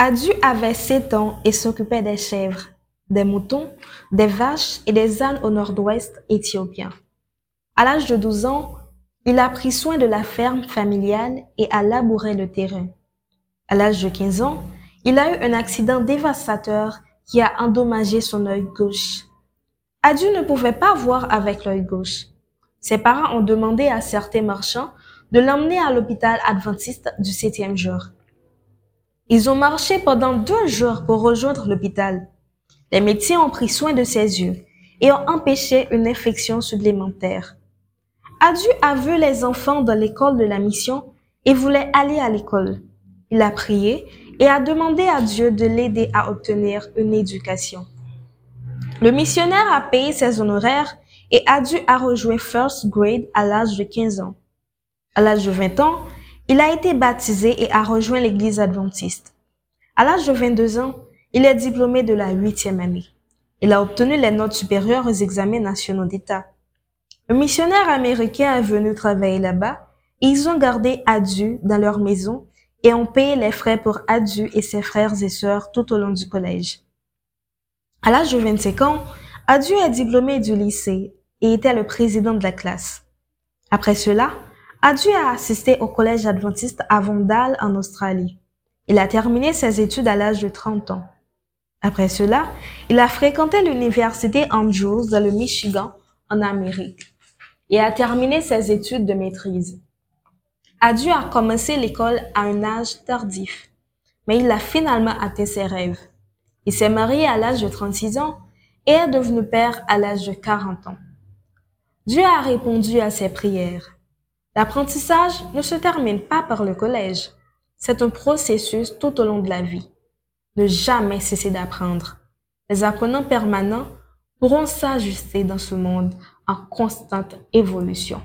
Adu avait sept ans et s'occupait des chèvres, des moutons, des vaches et des ânes au nord-ouest éthiopien. À l'âge de 12 ans, il a pris soin de la ferme familiale et a labouré le terrain. À l'âge de 15 ans, il a eu un accident dévastateur qui a endommagé son œil gauche. Adu ne pouvait pas voir avec l'œil gauche. Ses parents ont demandé à certains marchands de l'emmener à l'hôpital adventiste du septième jour. Ils ont marché pendant deux jours pour rejoindre l'hôpital. Les médecins ont pris soin de ses yeux et ont empêché une infection supplémentaire. Adu a vu les enfants dans l'école de la mission et voulait aller à l'école. Il a prié et a demandé à Dieu de l'aider à obtenir une éducation. Le missionnaire a payé ses honoraires et Adu a rejoint First Grade à l'âge de 15 ans. À l'âge de 20 ans, il a été baptisé et a rejoint l'église adventiste. À l'âge de 22 ans, il est diplômé de la huitième année. Il a obtenu les notes supérieures aux examens nationaux d'État. Le missionnaire américain est venu travailler là-bas ils ont gardé Adu dans leur maison et ont payé les frais pour Adu et ses frères et sœurs tout au long du collège. À l'âge de 25 ans, Adu est diplômé du lycée et était le président de la classe. Après cela, Adu a assisté au collège adventiste à Vandal en Australie? Il a terminé ses études à l'âge de 30 ans. Après cela, il a fréquenté l'université Andrews dans le Michigan en Amérique et a terminé ses études de maîtrise. Adu a commencé l'école à un âge tardif, mais il a finalement atteint ses rêves. Il s'est marié à l'âge de 36 ans et est devenu père à l'âge de 40 ans. Dieu a répondu à ses prières. L'apprentissage ne se termine pas par le collège. C'est un processus tout au long de la vie. Ne jamais cesser d'apprendre. Les apprenants permanents pourront s'ajuster dans ce monde en constante évolution.